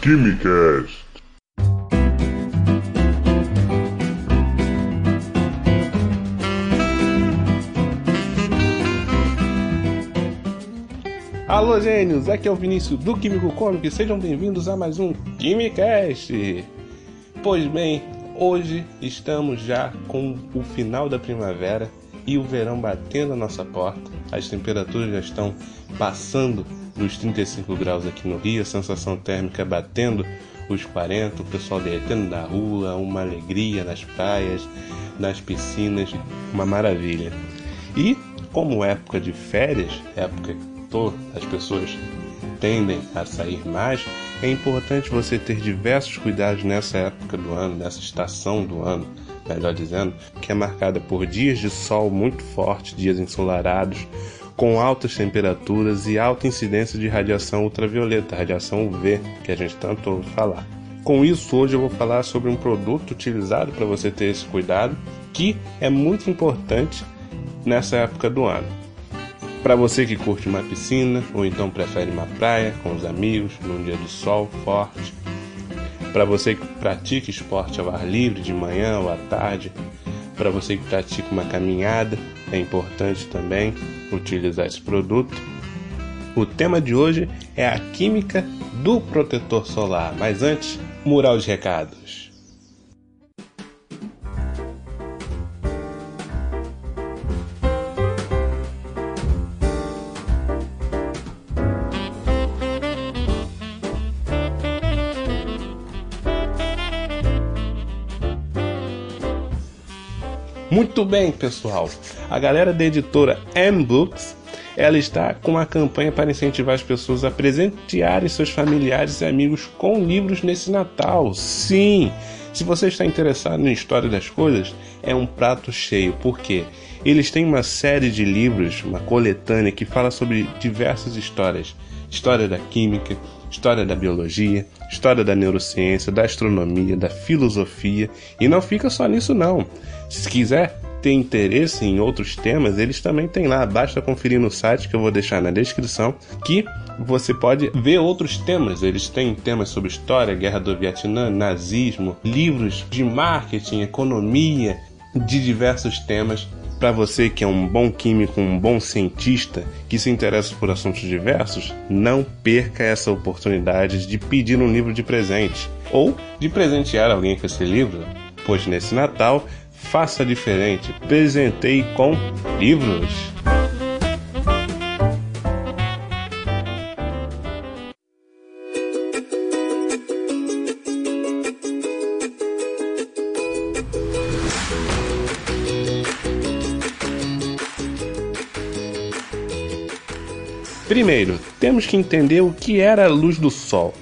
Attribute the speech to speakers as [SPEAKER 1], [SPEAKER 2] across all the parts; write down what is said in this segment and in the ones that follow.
[SPEAKER 1] Quimicast.
[SPEAKER 2] Alô, gênios! Aqui é o Vinícius do Químico Cômico e sejam bem-vindos a mais um Quimicast. Pois bem, hoje estamos já com o final da primavera e o verão batendo a nossa porta. As temperaturas já estão passando dos 35 graus aqui no Rio, a sensação térmica batendo os 40, o pessoal derretendo na rua, uma alegria nas praias, nas piscinas, uma maravilha. E como época de férias, época as pessoas tendem a sair mais, é importante você ter diversos cuidados nessa época do ano, nessa estação do ano, melhor dizendo, que é marcada por dias de sol muito forte, dias ensolarados, com altas temperaturas e alta incidência de radiação ultravioleta, radiação UV, que a gente tanto ouve falar. Com isso, hoje eu vou falar sobre um produto utilizado para você ter esse cuidado, que é muito importante nessa época do ano. Para você que curte uma piscina ou então prefere uma praia com os amigos num dia de sol forte. Para você que pratica esporte ao ar livre de manhã ou à tarde. Para você que pratica uma caminhada, é importante também utilizar esse produto. O tema de hoje é a química do protetor solar, mas antes, mural de recados. Muito bem, pessoal. A galera da editora M-Books ela está com uma campanha para incentivar as pessoas a presentearem seus familiares e amigos com livros nesse Natal. Sim! Se você está interessado na história das coisas, é um prato cheio, porque eles têm uma série de livros, uma coletânea que fala sobre diversas histórias: história da química, história da biologia, história da neurociência, da astronomia, da filosofia, e não fica só nisso não. Se quiser ter interesse em outros temas, eles também têm lá. Basta conferir no site que eu vou deixar na descrição que você pode ver outros temas. Eles têm temas sobre história, guerra do Vietnã, nazismo, livros de marketing, economia, de diversos temas. Para você que é um bom químico, um bom cientista, que se interessa por assuntos diversos, não perca essa oportunidade de pedir um livro de presente ou de presentear alguém com esse livro, pois nesse Natal Faça diferente. Presenteie com livros. Primeiro, temos que entender o que era a luz do Sol.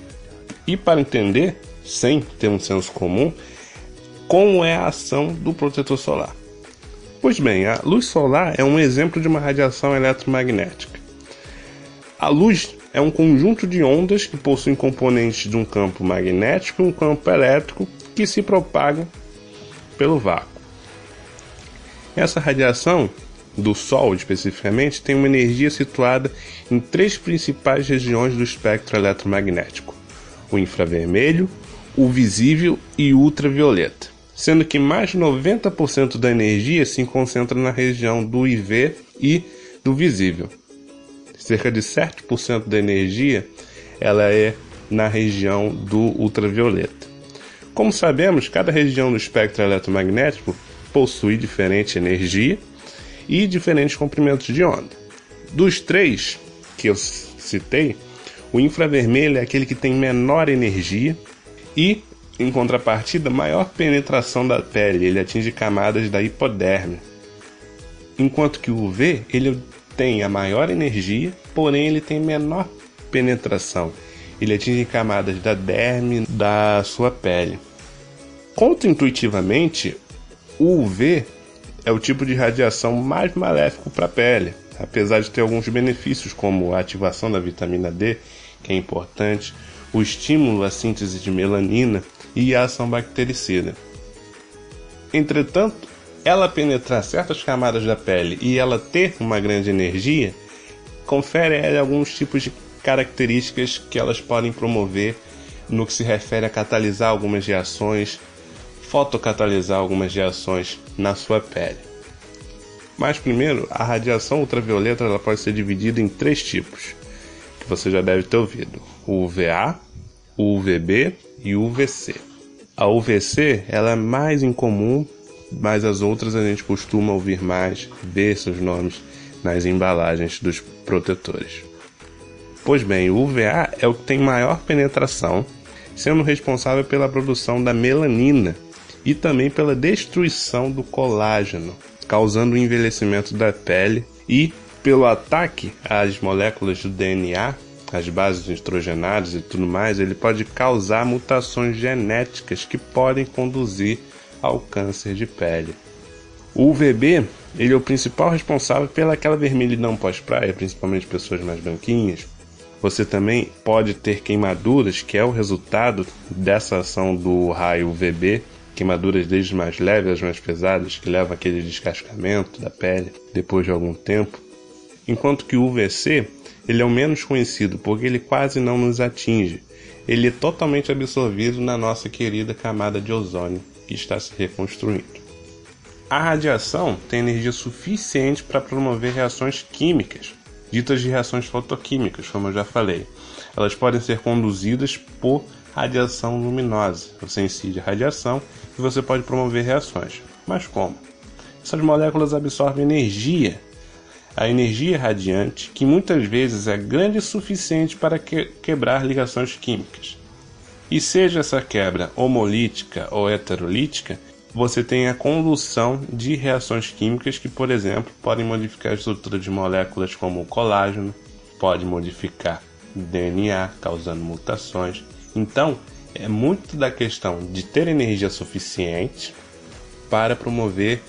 [SPEAKER 2] E para entender, sem ter um senso comum, como é a ação do protetor solar. Pois bem, a luz solar é um exemplo de uma radiação eletromagnética. A luz é um conjunto de ondas que possuem componentes de um campo magnético e um campo elétrico que se propagam pelo vácuo. Essa radiação do Sol, especificamente, tem uma energia situada em três principais regiões do espectro eletromagnético: o infravermelho, o visível e ultravioleta sendo que mais de 90% da energia se concentra na região do IV e do visível. Cerca de 7% da energia ela é na região do ultravioleta. Como sabemos, cada região do espectro eletromagnético possui diferente energia e diferentes comprimentos de onda. Dos três que eu citei, o infravermelho é aquele que tem menor energia e em contrapartida, maior penetração da pele, ele atinge camadas da hipoderme. Enquanto que o UV, ele tem a maior energia, porém ele tem menor penetração. Ele atinge camadas da derme da sua pele. Contra-intuitivamente, o UV é o tipo de radiação mais maléfico para a pele, apesar de ter alguns benefícios como a ativação da vitamina D, que é importante, o estímulo à síntese de melanina e a ação bactericida. Entretanto, ela penetrar certas camadas da pele e ela ter uma grande energia, confere a ela alguns tipos de características que elas podem promover no que se refere a catalisar algumas reações, fotocatalisar algumas reações na sua pele. Mas primeiro, a radiação ultravioleta ela pode ser dividida em três tipos, que você já deve ter ouvido: UVA, UVB e UVC. A UVC ela é mais incomum, mas as outras a gente costuma ouvir mais, ver seus nomes nas embalagens dos protetores. Pois bem, o UVA é o que tem maior penetração, sendo responsável pela produção da melanina e também pela destruição do colágeno, causando o envelhecimento da pele e pelo ataque às moléculas do DNA, as bases nitrogenadas e tudo mais, ele pode causar mutações genéticas que podem conduzir ao câncer de pele. O UVB ele é o principal responsável pelaquela vermelhidão pós-praia, principalmente pessoas mais branquinhas. Você também pode ter queimaduras, que é o resultado dessa ação do raio UVB, queimaduras desde mais leves às mais pesadas, que levam aquele descascamento da pele depois de algum tempo. Enquanto que o UVC ele é o menos conhecido porque ele quase não nos atinge. Ele é totalmente absorvido na nossa querida camada de ozônio que está se reconstruindo. A radiação tem energia suficiente para promover reações químicas, ditas de reações fotoquímicas, como eu já falei. Elas podem ser conduzidas por radiação luminosa. Você incide a radiação e você pode promover reações. Mas como? Essas moléculas absorvem energia, a energia radiante, que muitas vezes é grande o suficiente para que quebrar ligações químicas. E seja essa quebra homolítica ou heterolítica, você tem a condução de reações químicas que, por exemplo, podem modificar a estrutura de moléculas como o colágeno, pode modificar DNA, causando mutações. Então, é muito da questão de ter energia suficiente para promover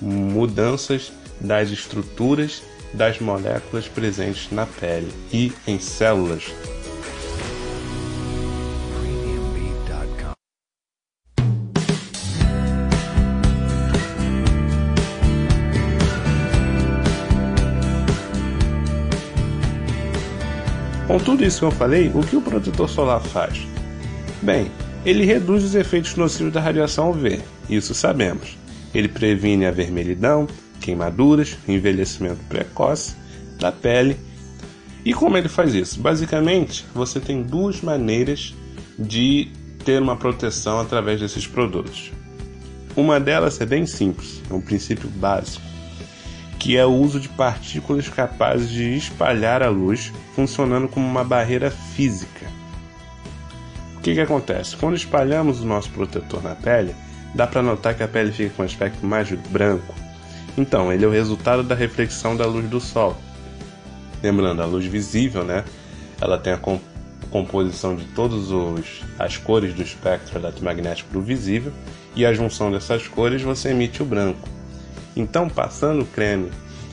[SPEAKER 2] mudanças das estruturas das moléculas presentes na pele e em células Com tudo isso que eu falei, o que o protetor solar faz? Bem, ele reduz os efeitos nocivos da radiação UV, isso sabemos. Ele previne a vermelhidão, queimaduras, envelhecimento precoce da pele. E como ele faz isso? Basicamente, você tem duas maneiras de ter uma proteção através desses produtos. Uma delas é bem simples, é um princípio básico que é o uso de partículas capazes de espalhar a luz, funcionando como uma barreira física. O que, que acontece? Quando espalhamos o nosso protetor na pele, dá para notar que a pele fica com um aspecto mais branco. Então, ele é o resultado da reflexão da luz do Sol. Lembrando, a luz visível, né? Ela tem a composição de todas as cores do espectro eletromagnético do visível e a junção dessas cores você emite o branco. Então, passando o creme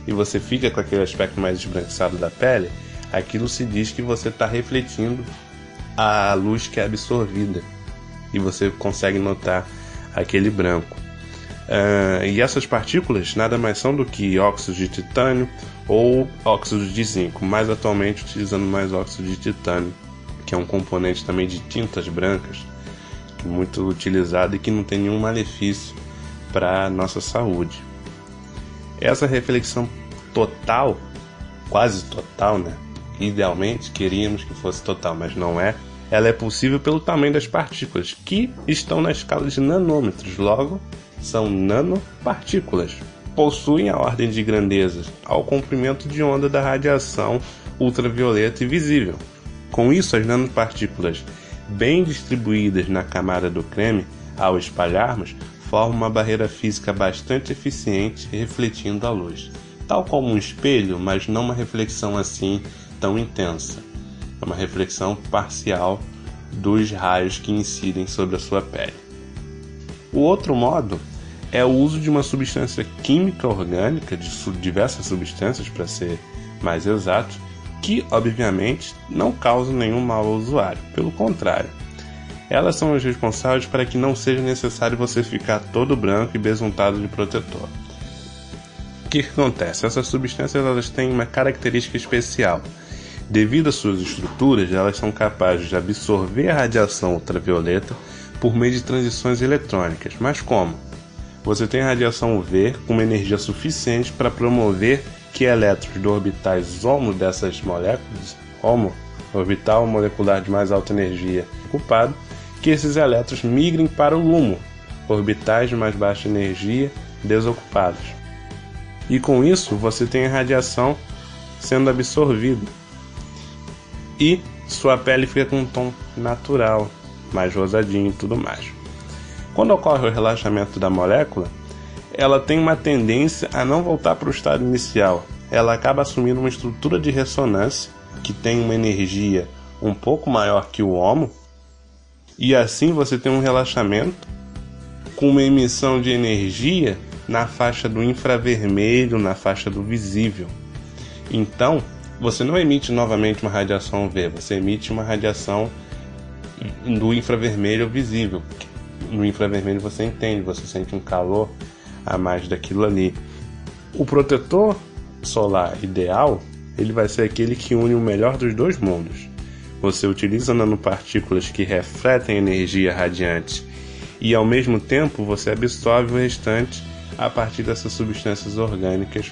[SPEAKER 2] e você fica com aquele aspecto mais esbranquiçado da pele, aquilo se diz que você está refletindo a luz que é absorvida e você consegue notar aquele branco. Uh, e essas partículas nada mais são do que óxidos de titânio ou óxidos de zinco, mais atualmente utilizando mais óxido de titânio, que é um componente também de tintas brancas, muito utilizado e que não tem nenhum malefício para a nossa saúde. Essa reflexão total, quase total, né? Idealmente queríamos que fosse total, mas não é. Ela é possível pelo tamanho das partículas, que estão na escala de nanômetros, logo, são nanopartículas. Possuem a ordem de grandeza ao comprimento de onda da radiação ultravioleta e visível. Com isso, as nanopartículas, bem distribuídas na camada do creme, ao espalharmos, forma uma barreira física bastante eficiente refletindo a luz, tal como um espelho, mas não uma reflexão assim tão intensa. É uma reflexão parcial dos raios que incidem sobre a sua pele. O outro modo é o uso de uma substância química orgânica, de diversas substâncias para ser mais exato, que obviamente não causam nenhum mal ao usuário, pelo contrário, elas são as responsáveis para que não seja necessário você ficar todo branco e besuntado de protetor. O que, que acontece? Essas substâncias elas têm uma característica especial Devido às suas estruturas, elas são capazes de absorver a radiação ultravioleta por meio de transições eletrônicas. Mas como? Você tem radiação UV com uma energia suficiente para promover que elétrons do orbitais HOMO dessas moléculas, HOMO, orbital molecular de mais alta energia ocupado, que esses elétrons migrem para o LUMO, orbitais de mais baixa energia desocupados. E com isso você tem a radiação sendo absorvida. E sua pele fica com um tom natural, mais rosadinho e tudo mais. Quando ocorre o relaxamento da molécula, ela tem uma tendência a não voltar para o estado inicial. Ela acaba assumindo uma estrutura de ressonância que tem uma energia um pouco maior que o HOMO, e assim você tem um relaxamento com uma emissão de energia na faixa do infravermelho, na faixa do visível. Então, você não emite novamente uma radiação UV, você emite uma radiação do infravermelho visível. No infravermelho você entende, você sente um calor a mais daquilo ali. O protetor solar ideal, ele vai ser aquele que une o melhor dos dois mundos. Você utiliza nanopartículas que refletem energia radiante e ao mesmo tempo você absorve o restante a partir dessas substâncias orgânicas.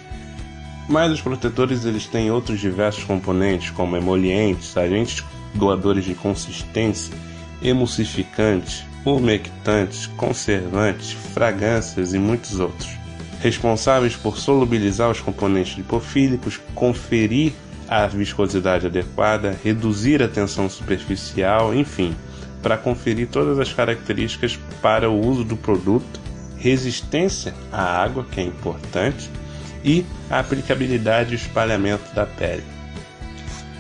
[SPEAKER 2] Mas os protetores eles têm outros diversos componentes, como emolientes, agentes doadores de consistência, emulsificantes, umectantes, conservantes, fragrâncias e muitos outros, responsáveis por solubilizar os componentes lipofílicos, conferir a viscosidade adequada, reduzir a tensão superficial, enfim, para conferir todas as características para o uso do produto, resistência à água, que é importante, e a aplicabilidade e espalhamento da pele.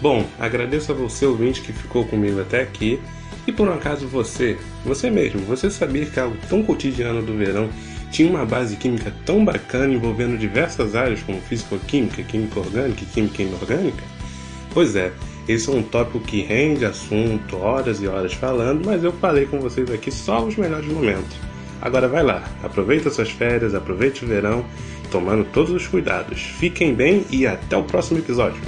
[SPEAKER 2] Bom, agradeço a você ouvinte que ficou comigo até aqui. E por um acaso você, você mesmo, você sabia que algo tão cotidiano do verão tinha uma base química tão bacana envolvendo diversas áreas como físico-química, química orgânica e química inorgânica? Pois é, esse é um tópico que rende assunto, horas e horas falando, mas eu falei com vocês aqui só os melhores momentos. Agora vai lá, aproveita suas férias, aproveite o verão, tomando todos os cuidados. Fiquem bem e até o próximo episódio.